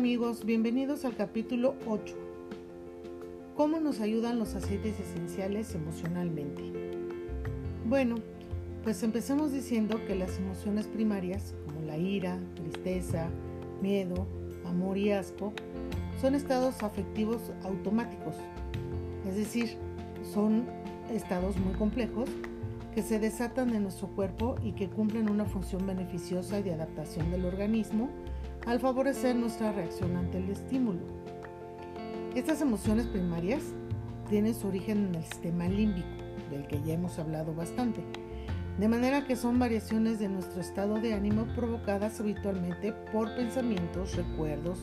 amigos, bienvenidos al capítulo 8. ¿Cómo nos ayudan los aceites esenciales emocionalmente? Bueno, pues empecemos diciendo que las emociones primarias, como la ira, tristeza, miedo, amor y asco, son estados afectivos automáticos, es decir, son estados muy complejos que se desatan en nuestro cuerpo y que cumplen una función beneficiosa de adaptación del organismo al favorecer nuestra reacción ante el estímulo. Estas emociones primarias tienen su origen en el sistema límbico, del que ya hemos hablado bastante, de manera que son variaciones de nuestro estado de ánimo provocadas habitualmente por pensamientos, recuerdos,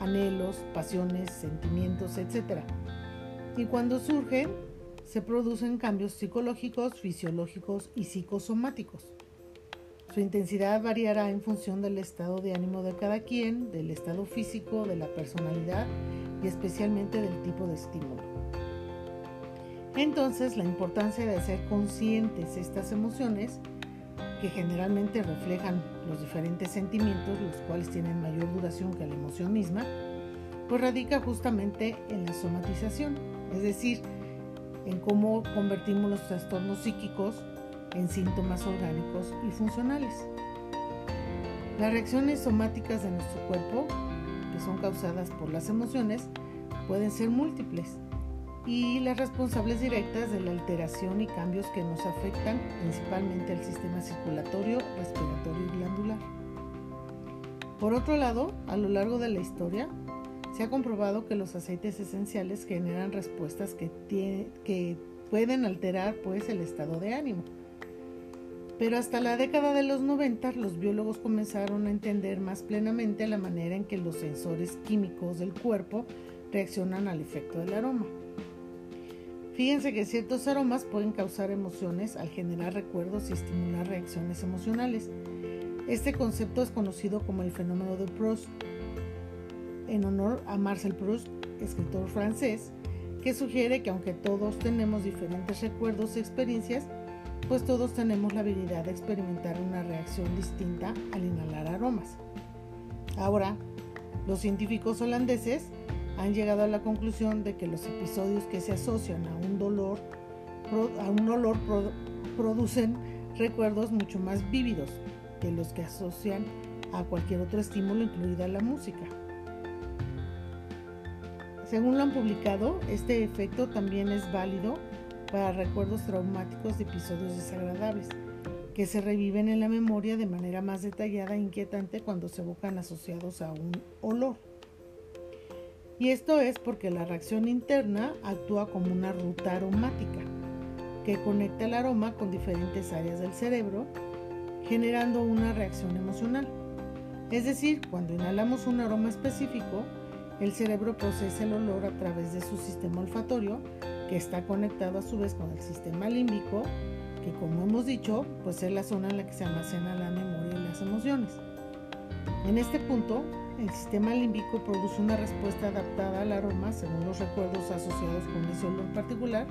anhelos, pasiones, sentimientos, etc. Y cuando surgen, se producen cambios psicológicos, fisiológicos y psicosomáticos. Su intensidad variará en función del estado de ánimo de cada quien, del estado físico, de la personalidad y especialmente del tipo de estímulo. Entonces, la importancia de ser conscientes estas emociones, que generalmente reflejan los diferentes sentimientos, los cuales tienen mayor duración que la emoción misma, pues radica justamente en la somatización, es decir, en cómo convertimos los trastornos psíquicos en síntomas orgánicos y funcionales. Las reacciones somáticas de nuestro cuerpo, que son causadas por las emociones, pueden ser múltiples y las responsables directas de la alteración y cambios que nos afectan principalmente al sistema circulatorio, respiratorio y glandular. Por otro lado, a lo largo de la historia, se ha comprobado que los aceites esenciales generan respuestas que, que pueden alterar pues, el estado de ánimo. Pero hasta la década de los 90 los biólogos comenzaron a entender más plenamente la manera en que los sensores químicos del cuerpo reaccionan al efecto del aroma. Fíjense que ciertos aromas pueden causar emociones al generar recuerdos y estimular reacciones emocionales. Este concepto es conocido como el fenómeno de Proust, en honor a Marcel Proust, escritor francés, que sugiere que aunque todos tenemos diferentes recuerdos y experiencias, pues todos tenemos la habilidad de experimentar una reacción distinta al inhalar aromas. Ahora, los científicos holandeses han llegado a la conclusión de que los episodios que se asocian a un dolor, a un olor producen recuerdos mucho más vívidos que los que asocian a cualquier otro estímulo, incluida la música. Según lo han publicado, este efecto también es válido para recuerdos traumáticos de episodios desagradables, que se reviven en la memoria de manera más detallada e inquietante cuando se evocan asociados a un olor. Y esto es porque la reacción interna actúa como una ruta aromática que conecta el aroma con diferentes áreas del cerebro, generando una reacción emocional. Es decir, cuando inhalamos un aroma específico, el cerebro procesa el olor a través de su sistema olfatorio que está conectado a su vez con el sistema límbico, que como hemos dicho, pues es la zona en la que se almacena la memoria y las emociones. En este punto, el sistema límbico produce una respuesta adaptada al aroma según los recuerdos asociados con ese olor particular,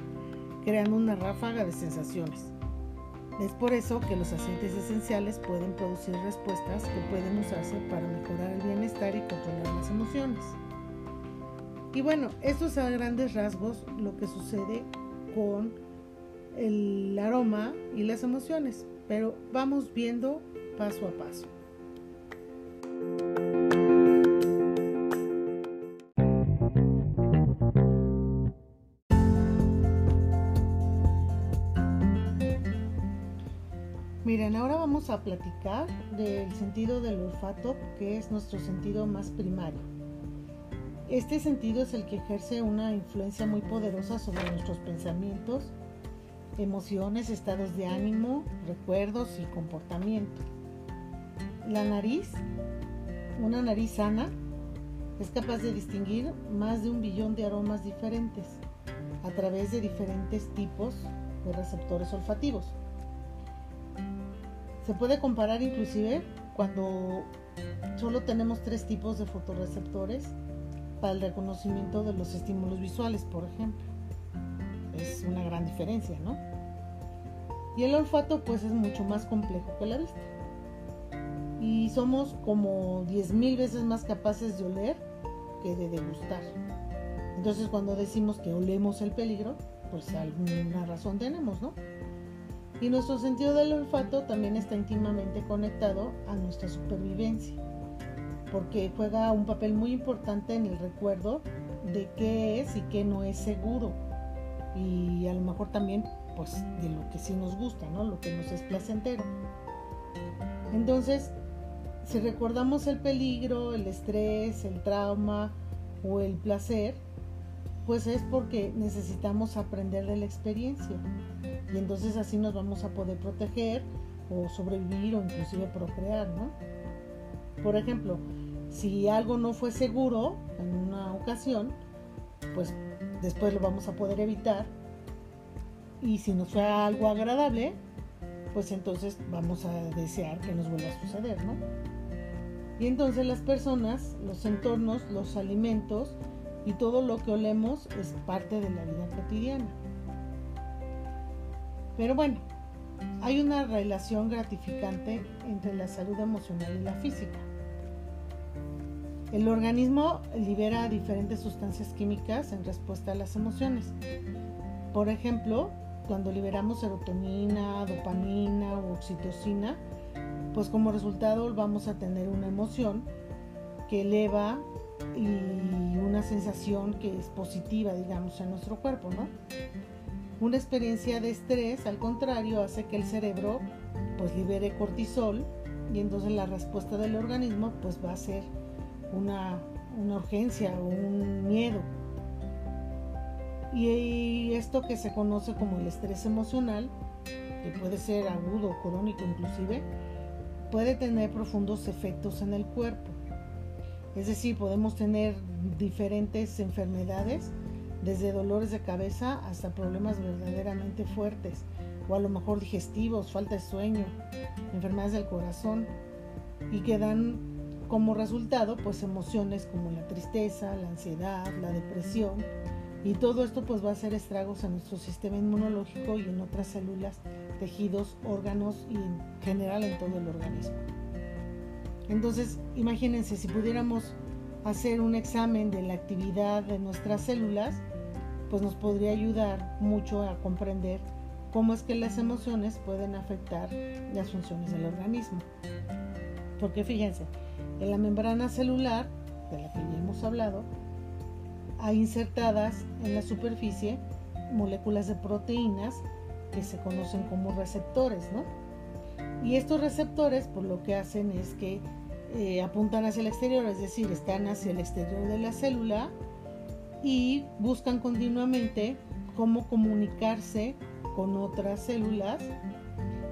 creando una ráfaga de sensaciones. Es por eso que los aceites esenciales pueden producir respuestas que pueden usarse para mejorar el bienestar y controlar las emociones. Y bueno, esto es a grandes rasgos lo que sucede con el aroma y las emociones, pero vamos viendo paso a paso. Miren, ahora vamos a platicar del sentido del olfato, que es nuestro sentido más primario. Este sentido es el que ejerce una influencia muy poderosa sobre nuestros pensamientos, emociones, estados de ánimo, recuerdos y comportamiento. La nariz, una nariz sana, es capaz de distinguir más de un billón de aromas diferentes a través de diferentes tipos de receptores olfativos. Se puede comparar inclusive cuando solo tenemos tres tipos de fotorreceptores para el reconocimiento de los estímulos visuales, por ejemplo. Es una gran diferencia, ¿no? Y el olfato pues es mucho más complejo que la vista. Y somos como 10.000 veces más capaces de oler que de degustar. Entonces cuando decimos que olemos el peligro, pues alguna razón tenemos, ¿no? Y nuestro sentido del olfato también está íntimamente conectado a nuestra supervivencia, porque juega un papel muy importante en el recuerdo de qué es y qué no es seguro. Y a lo mejor también pues de lo que sí nos gusta, ¿no? Lo que nos es placentero. Entonces, si recordamos el peligro, el estrés, el trauma o el placer, pues es porque necesitamos aprender de la experiencia y entonces así nos vamos a poder proteger o sobrevivir o inclusive procrear, ¿no? Por ejemplo, si algo no fue seguro en una ocasión, pues después lo vamos a poder evitar y si nos fue algo agradable, pues entonces vamos a desear que nos vuelva a suceder, ¿no? Y entonces las personas, los entornos, los alimentos, y todo lo que olemos es parte de la vida cotidiana. Pero bueno, hay una relación gratificante entre la salud emocional y la física. El organismo libera diferentes sustancias químicas en respuesta a las emociones. Por ejemplo, cuando liberamos serotonina, dopamina o oxitocina, pues como resultado vamos a tener una emoción que eleva y una sensación que es positiva, digamos, en nuestro cuerpo, ¿no? Una experiencia de estrés, al contrario, hace que el cerebro pues libere cortisol y entonces la respuesta del organismo pues va a ser una, una urgencia o un miedo. Y esto que se conoce como el estrés emocional, que puede ser agudo, crónico inclusive, puede tener profundos efectos en el cuerpo es decir, podemos tener diferentes enfermedades, desde dolores de cabeza hasta problemas verdaderamente fuertes, o a lo mejor digestivos, falta de sueño, enfermedades del corazón, y que dan como resultado pues emociones como la tristeza, la ansiedad, la depresión, y todo esto pues va a hacer estragos en nuestro sistema inmunológico y en otras células, tejidos, órganos y en general en todo el organismo. Entonces, imagínense si pudiéramos hacer un examen de la actividad de nuestras células, pues nos podría ayudar mucho a comprender cómo es que las emociones pueden afectar las funciones del organismo. Porque fíjense, en la membrana celular, de la que ya hemos hablado, hay insertadas en la superficie moléculas de proteínas que se conocen como receptores, ¿no? Y estos receptores, por lo que hacen es que eh, apuntan hacia el exterior, es decir, están hacia el exterior de la célula y buscan continuamente cómo comunicarse con otras células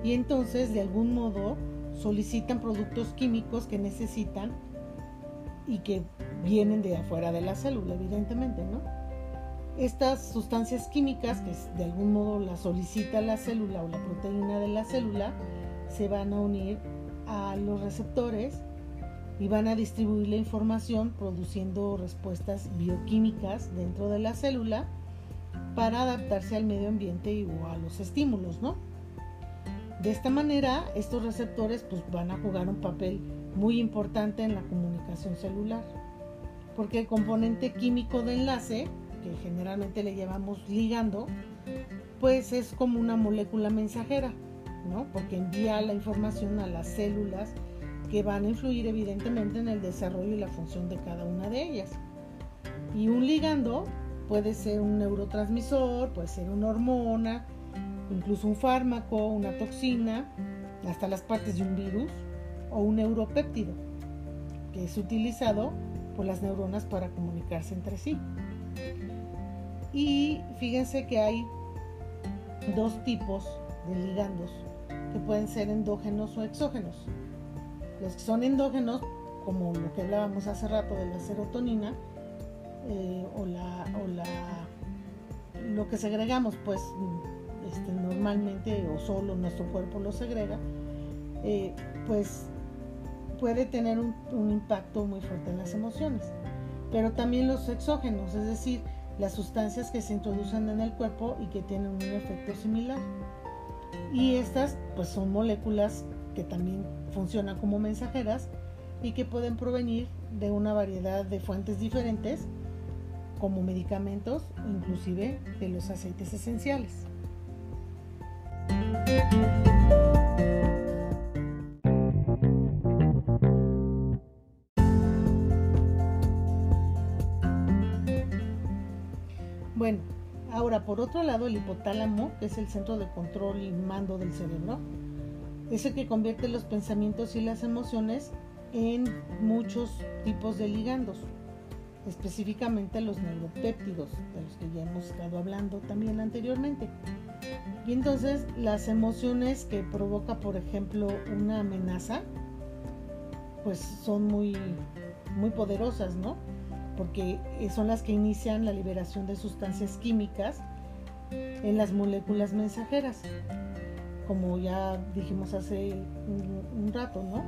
y entonces de algún modo solicitan productos químicos que necesitan y que vienen de afuera de la célula, evidentemente, ¿no? Estas sustancias químicas que de algún modo las solicita la célula o la proteína de la célula se van a unir a los receptores y van a distribuir la información produciendo respuestas bioquímicas dentro de la célula para adaptarse al medio ambiente o a los estímulos, ¿no? De esta manera, estos receptores pues, van a jugar un papel muy importante en la comunicación celular, porque el componente químico de enlace, que generalmente le llamamos ligando, pues es como una molécula mensajera, ¿no? Porque envía la información a las células que van a influir evidentemente en el desarrollo y la función de cada una de ellas. Y un ligando puede ser un neurotransmisor, puede ser una hormona, incluso un fármaco, una toxina, hasta las partes de un virus o un neuropéptido, que es utilizado por las neuronas para comunicarse entre sí. Y fíjense que hay dos tipos de ligandos que pueden ser endógenos o exógenos. Los que son endógenos, como lo que hablábamos hace rato de la serotonina, eh, o, la, o la, lo que segregamos, pues este, normalmente o solo nuestro cuerpo lo segrega, eh, pues puede tener un, impacto muy fuerte en las emociones. Pero también los exógenos, es decir, las sustancias que se introducen en el cuerpo y que tienen un efecto similar. Y estas pues son moléculas que también funcionan como mensajeras y que pueden provenir de una variedad de fuentes diferentes, como medicamentos inclusive de los aceites esenciales. Bueno, ahora por otro lado el hipotálamo, que es el centro de control y mando del cerebro, es el que convierte los pensamientos y las emociones en muchos tipos de ligandos, específicamente los neuropéptidos, de los que ya hemos estado hablando también anteriormente. Y entonces las emociones que provoca, por ejemplo, una amenaza, pues son muy, muy poderosas, ¿no? Porque son las que inician la liberación de sustancias químicas en las moléculas mensajeras, como ya dijimos hace un, rato, ¿no?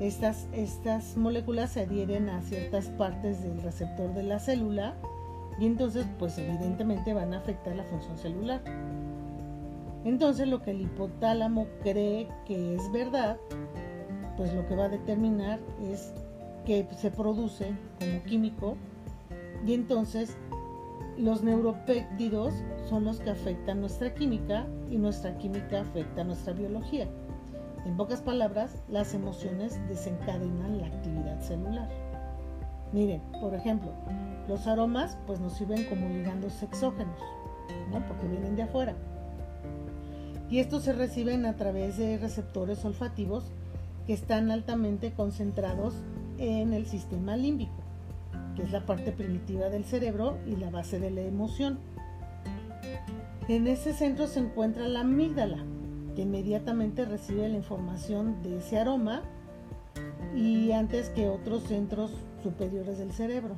Estas, estas moléculas se adhieren a ciertas partes del receptor de la célula y entonces pues evidentemente van a afectar la función celular. Entonces lo que el hipotálamo cree que es verdad, pues lo que va a determinar es que se produce como químico y entonces los neuropéptidos son los que afectan nuestra química y nuestra química afecta nuestra biología. En pocas palabras, las emociones desencadenan la actividad celular. Miren, por ejemplo, los aromas pues nos sirven como ligandos exógenos, ¿no? porque vienen de afuera y estos se reciben a través de receptores olfativos que están altamente concentrados en el sistema límbico, que es la parte primitiva del cerebro y la base de la emoción. En ese centro se encuentra la amígdala, que inmediatamente recibe la información de ese aroma y antes que otros centros superiores del cerebro.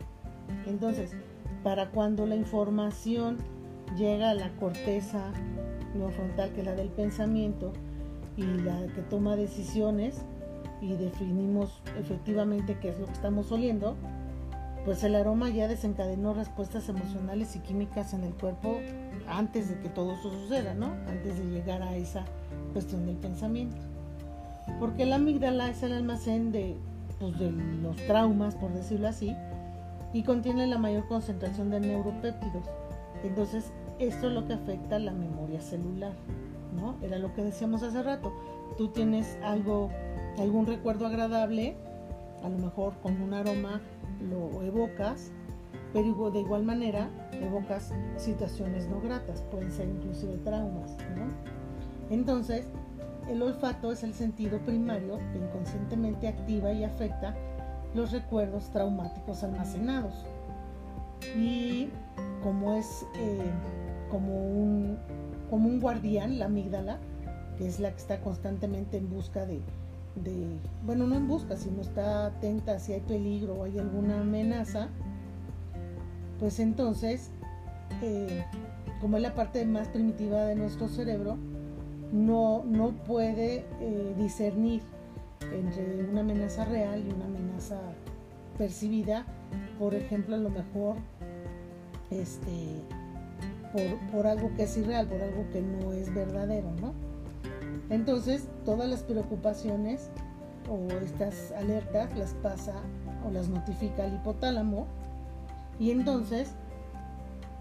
Entonces, para cuando la información llega a la corteza frontal, que es la del pensamiento y la que toma decisiones y definimos efectivamente qué es lo que estamos oliendo, pues el aroma ya desencadenó respuestas emocionales y químicas en el cuerpo antes de que todo eso suceda, ¿no? Antes de llegar a esa cuestión del pensamiento. Porque la amígdala es el almacén de, pues, de los traumas, por decirlo así, y contiene la mayor concentración de neuropéptidos. Entonces, esto es lo que afecta la memoria celular, ¿no? Era lo que decíamos hace rato. Tú tienes algo, algún recuerdo agradable, a lo mejor con un aroma lo evocas, pero de igual manera evocas situaciones no gratas, pueden ser inclusive traumas, ¿no? Entonces, el olfato es el sentido primario que inconscientemente activa y afecta los recuerdos traumáticos almacenados. Y como es eh, como un, como un guardián, la amígdala, que es la que está constantemente en busca de, bueno, no en busca, sino está atenta si hay peligro o hay alguna amenaza, pues entonces, eh, como es la parte más primitiva de nuestro cerebro, no, no puede eh, discernir entre una amenaza real y una amenaza percibida, por ejemplo, a lo mejor este, por, algo que es irreal, por algo que no es verdadero, ¿no? Entonces, todas las preocupaciones o estas alertas las pasa o las notifica el hipotálamo y entonces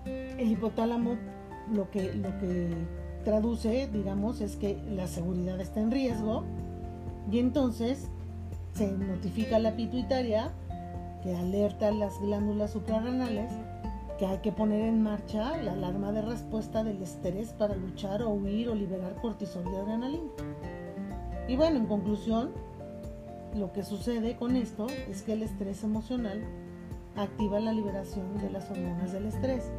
el hipotálamo lo que, lo que traduce, digamos, es que la seguridad está en riesgo y entonces se notifica la pituitaria que alerta a las glándulas suprarrenales que hay que poner en marcha la alarma de respuesta del estrés para luchar o huir o liberar cortisol y adrenalina. Y bueno, en conclusión, lo que sucede con esto es que el estrés emocional activa la liberación de las hormonas del estrés.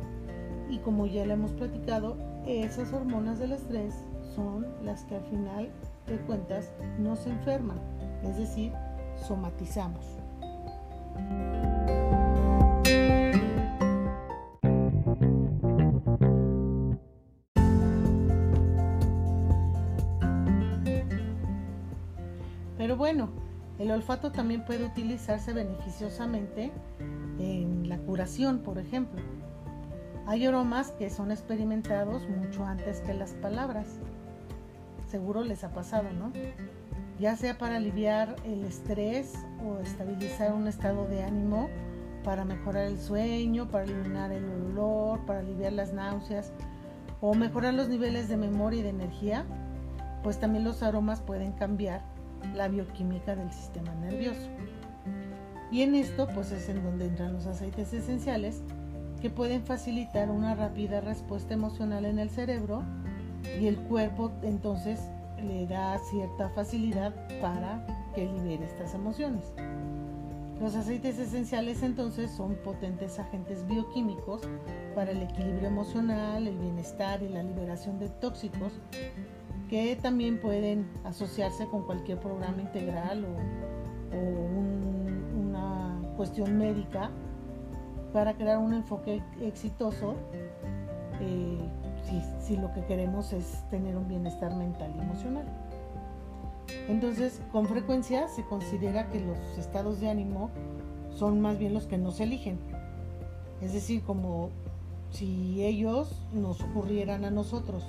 Y como ya le hemos platicado, esas hormonas del estrés son las que al final de cuentas nos enferman, es decir, somatizamos. Bueno, el olfato también puede utilizarse beneficiosamente en la curación, por ejemplo. Hay aromas que son experimentados mucho antes que las palabras. Seguro les ha pasado, ¿no? ya sea para aliviar el estrés o estabilizar un estado de ánimo, para mejorar el sueño, para eliminar el olor, para aliviar las náuseas o mejorar los niveles de memoria y de energía, pues también los aromas pueden cambiar la bioquímica del sistema nervioso. Y en esto pues es en donde entran los aceites esenciales que pueden facilitar una rápida respuesta emocional en el cerebro y el cuerpo entonces le da cierta facilidad para que libere estas emociones. Los aceites esenciales entonces son potentes agentes bioquímicos para el equilibrio emocional, el bienestar y la liberación de tóxicos que también pueden asociarse con cualquier programa integral o, una cuestión médica para crear un enfoque exitoso eh, si lo que queremos es tener un bienestar mental y emocional. Entonces, con frecuencia se considera que los estados de ánimo son más bien los que nos eligen. Es decir, como si ellos nos ocurrieran a nosotros.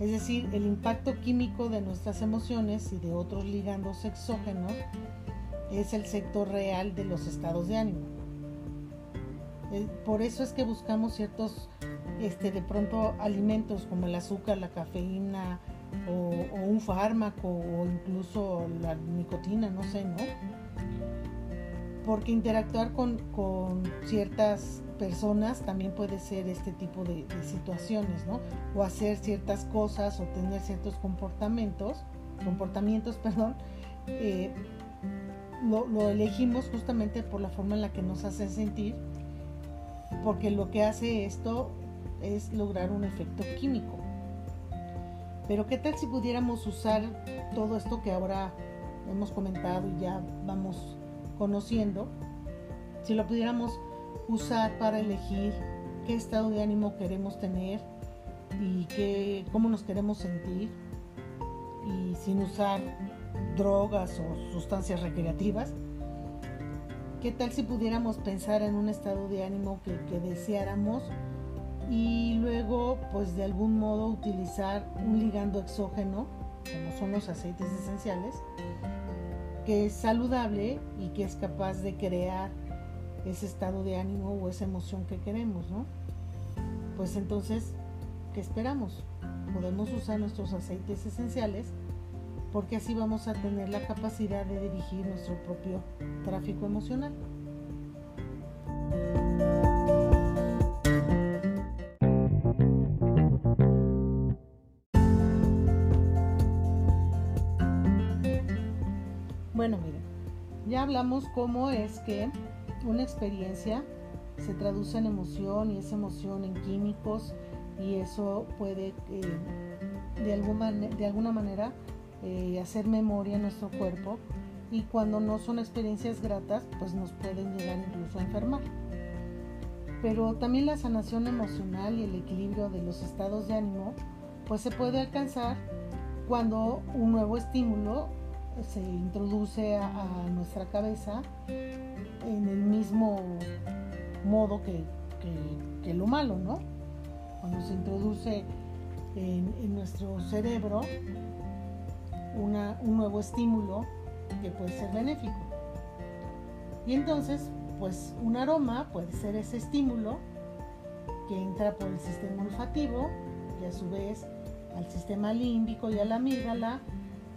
Es decir, el impacto químico de nuestras emociones y de otros ligandos exógenos es el sector real de los estados de ánimo. Por eso es que buscamos ciertos, este, de pronto, alimentos como el azúcar, la cafeína, o, un fármaco o incluso la nicotina, no sé, ¿no? Porque interactuar con, ciertas personas también puede ser este tipo de, situaciones, ¿no? O hacer ciertas cosas o tener ciertos comportamientos, comportamientos, perdón, eh, lo, lo, elegimos justamente por la forma en la que nos hace sentir, porque lo que hace esto es lograr un efecto químico. Pero ¿qué tal si pudiéramos usar todo esto que ahora hemos comentado y ya vamos conociendo? Si lo pudiéramos usar para elegir qué estado de ánimo queremos tener y qué, cómo nos queremos sentir y sin usar drogas o sustancias recreativas. ¿Qué tal si pudiéramos pensar en un estado de ánimo que, que deseáramos y luego pues de algún modo utilizar un ligando exógeno como son los aceites esenciales que es saludable y que es capaz de crear ese estado de ánimo o esa emoción que queremos, ¿no? Pues entonces, ¿qué esperamos? Podemos usar nuestros aceites esenciales porque así vamos a tener la capacidad de dirigir nuestro propio tráfico emocional. Ya hablamos cómo es que una experiencia se traduce en emoción y esa emoción en químicos y eso puede eh, de, alguna, de, alguna, manera eh, hacer memoria en nuestro cuerpo y cuando no son experiencias gratas pues nos pueden llegar incluso a enfermar. Pero también la sanación emocional y el equilibrio de los estados de ánimo pues se puede alcanzar cuando un nuevo estímulo se introduce a, nuestra cabeza en el mismo modo que, lo malo, ¿no? Cuando se introduce en, nuestro cerebro un nuevo estímulo que puede ser benéfico. Y entonces, pues un aroma puede ser ese estímulo que entra por el sistema olfativo y a su vez al sistema límbico y a la amígdala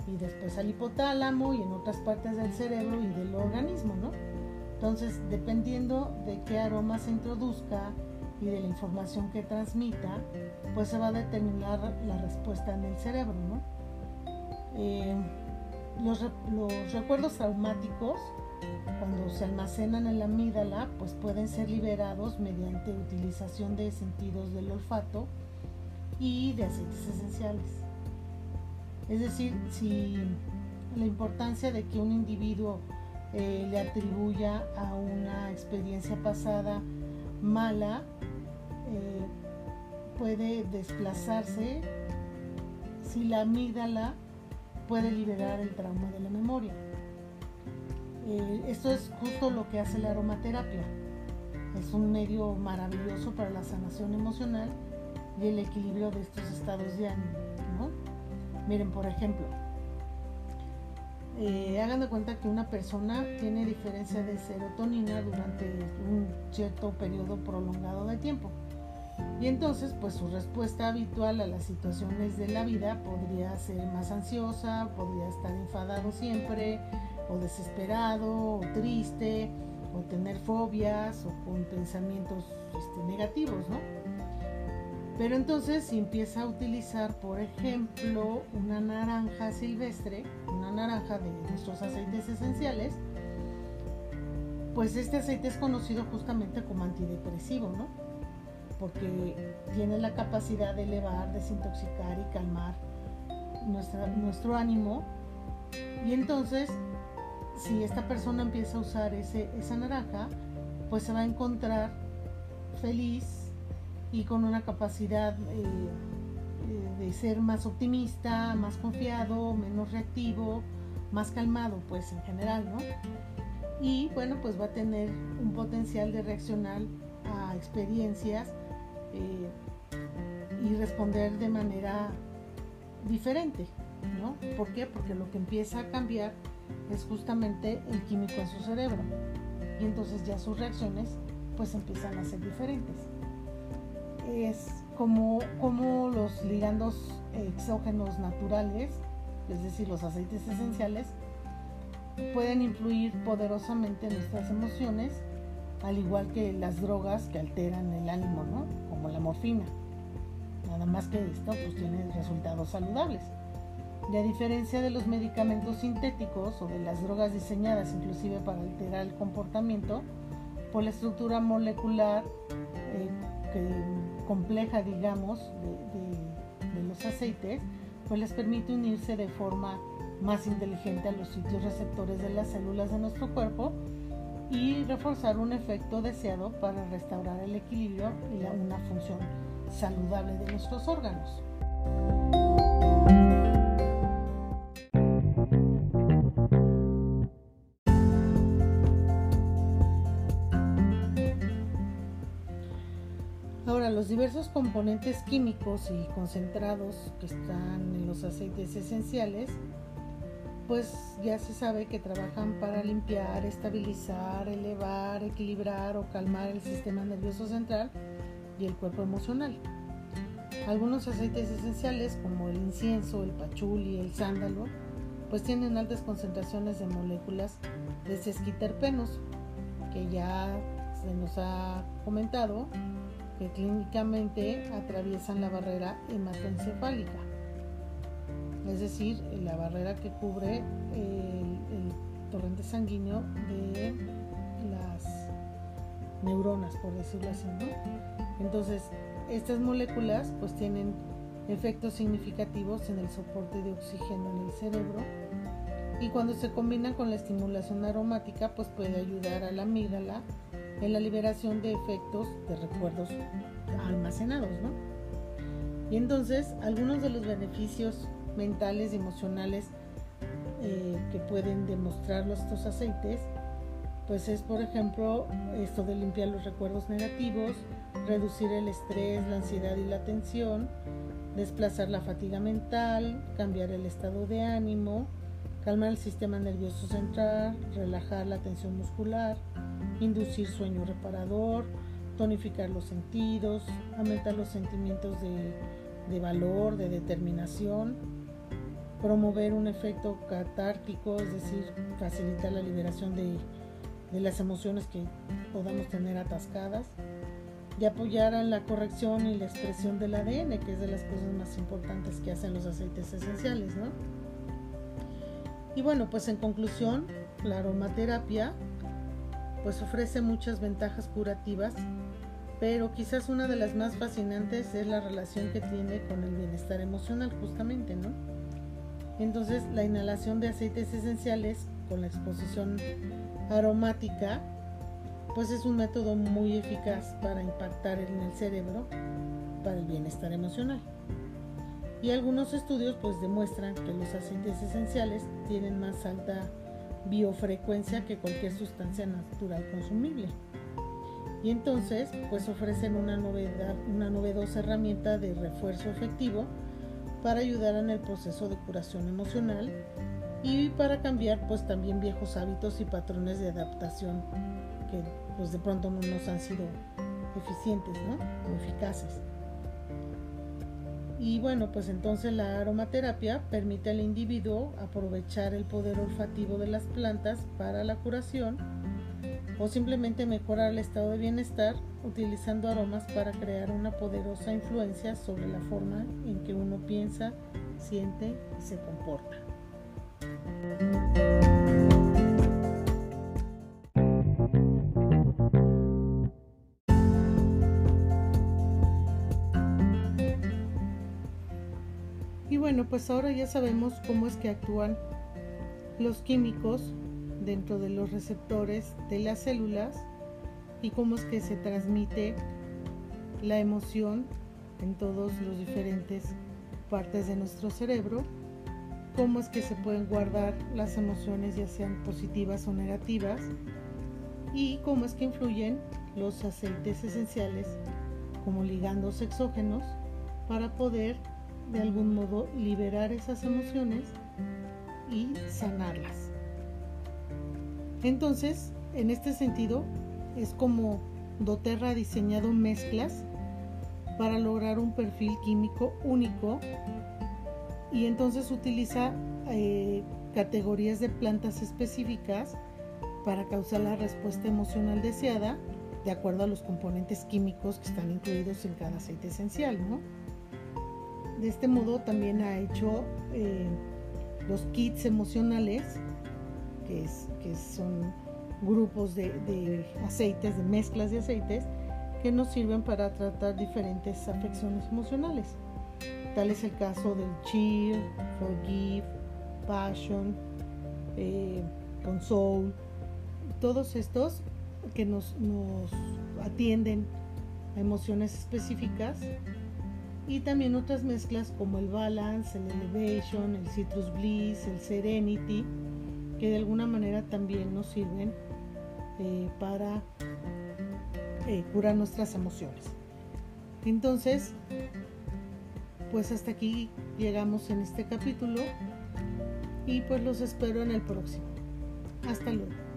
y después al hipotálamo y en otras partes del cerebro y del organismo, ¿no? Entonces, dependiendo de qué aroma se introduzca y de la información que transmita, pues se va a determinar la respuesta en el cerebro. Eh, los, los, recuerdos traumáticos, cuando se almacenan en la amígdala, pues pueden ser liberados mediante utilización de sentidos del olfato y de aceites esenciales. Es decir, si la importancia de que un individuo eh, le atribuya a una experiencia pasada mala eh, puede desplazarse si la amígdala puede liberar el trauma de la memoria. Eh, esto es justo lo que hace la aromaterapia. Es un medio maravilloso para la sanación emocional y el equilibrio de estos estados de ánimo. Miren, por ejemplo, eh, hagan de cuenta que una persona tiene diferencia de serotonina durante un cierto periodo prolongado de tiempo. Y entonces, pues su respuesta habitual a las situaciones de la vida podría ser más ansiosa, podría estar enfadado siempre, o desesperado, o triste, o tener fobias, o con pensamientos este, negativos, ¿no? Pero entonces si empieza a utilizar, por ejemplo, una naranja silvestre, naranja de nuestros aceites esenciales, pues este aceite es conocido justamente como antidepresivo, ¿no? Porque tiene la capacidad de elevar, desintoxicar y calmar nuestro ánimo. Y entonces, si esta persona empieza a usar ese, esa naranja, pues se va a encontrar feliz, y con una capacidad eh, de ser más optimista, más confiado, menos reactivo, más calmado, pues en general, ¿no? Y bueno, pues va a tener un potencial de reaccionar a experiencias eh, y responder de manera diferente, ¿no? ¿Por qué? Porque lo que empieza a cambiar es justamente el químico en su cerebro y entonces ya sus reacciones pues empiezan a ser diferentes es como, como los ligandos exógenos naturales, es decir, los aceites esenciales, pueden influir poderosamente en nuestras emociones, al igual que las drogas que alteran el ánimo, ¿no? como la morfina. Nada más que esto pues tiene resultados saludables. Y a diferencia de los medicamentos sintéticos o de las drogas diseñadas inclusive para alterar el comportamiento, por la estructura molecular eh, que compleja, digamos, de, los aceites, pues les permite unirse de forma más inteligente a los sitios receptores de las células de nuestro cuerpo y reforzar un efecto deseado para restaurar el equilibrio y una función saludable de nuestros órganos. Diversos componentes químicos y concentrados que están en los aceites esenciales, pues ya se sabe que trabajan para limpiar, estabilizar, elevar, equilibrar o calmar el sistema nervioso central y el cuerpo emocional. Algunos aceites esenciales como el incienso, el pachuli, el sándalo, pues tienen altas concentraciones de moléculas de sesquiterpenos, que ya se nos ha comentado que clínicamente atraviesan la barrera hematoencefálica, es decir, la barrera que cubre el, torrente sanguíneo de las neuronas, por decirlo así, Entonces, estas moléculas pues tienen efectos significativos en el soporte de oxígeno en el cerebro y cuando se combinan con la estimulación aromática pues puede ayudar a la amígdala en la liberación de efectos de recuerdos almacenados, ¿no? Y entonces, algunos de los beneficios mentales y emocionales eh, que pueden demostrar estos aceites, pues es, por ejemplo, esto de limpiar los recuerdos negativos, reducir el estrés, la ansiedad y la tensión, desplazar la fatiga mental, cambiar el estado de ánimo, calmar el sistema nervioso central, relajar la tensión muscular, inducir sueño reparador, tonificar los sentidos, aumentar los sentimientos de, valor, de determinación, promover un efecto catártico, es decir, facilitar la liberación de, de las emociones que podamos tener atascadas, y apoyar en la corrección y la expresión del ADN, que es de las cosas más importantes que hacen los aceites esenciales, ¿no? Y bueno, pues en conclusión, la aromaterapia pues ofrece muchas ventajas curativas, pero quizás una de las más fascinantes es la relación que tiene con el bienestar emocional justamente, ¿no? Entonces la inhalación de aceites esenciales con la exposición aromática pues es un método muy eficaz para impactar en el cerebro para el bienestar emocional. Y algunos estudios pues demuestran que los aceites esenciales tienen más alta biofrecuencia que cualquier sustancia natural consumible. Y entonces, pues ofrecen una, novedad, una novedosa herramienta de refuerzo efectivo para ayudar en el proceso de curación emocional y para cambiar pues también viejos hábitos y patrones de adaptación que pues de pronto no nos han sido eficientes, ¿no? O eficaces. Y bueno, pues entonces la aromaterapia permite al individuo aprovechar el poder olfativo de las plantas para la curación o simplemente mejorar el estado de bienestar utilizando aromas para crear una poderosa influencia sobre la forma en que uno piensa, siente y se comporta. Pues ahora ya sabemos cómo es que actúan los químicos dentro de los receptores de las células y cómo es que se transmite la emoción en todos los diferentes partes de nuestro cerebro, cómo es que se pueden guardar las emociones ya sean positivas o negativas y cómo es que influyen los aceites esenciales como ligandos exógenos para poder de algún modo liberar esas emociones y sanarlas. Entonces, en este sentido, es como doTERRA ha diseñado mezclas para lograr un perfil químico único y entonces utiliza eh, categorías de plantas específicas para causar la respuesta emocional deseada de acuerdo a los componentes químicos que están incluidos en cada aceite esencial. De este modo también ha hecho eh, los kits emocionales que, son grupos de, aceites, de mezclas de aceites, que nos sirven para tratar diferentes afecciones emocionales. Tal es el caso del Cheer, Forgive, Passion, eh, Console, todos estos que nos, nos atienden a emociones específicas y también otras mezclas como el Balance, el Elevation, el Citrus Bliss, el Serenity, que de alguna manera también nos sirven eh, para eh, curar nuestras emociones. Entonces, pues hasta aquí llegamos en este capítulo y pues los espero en el próximo. Hasta luego.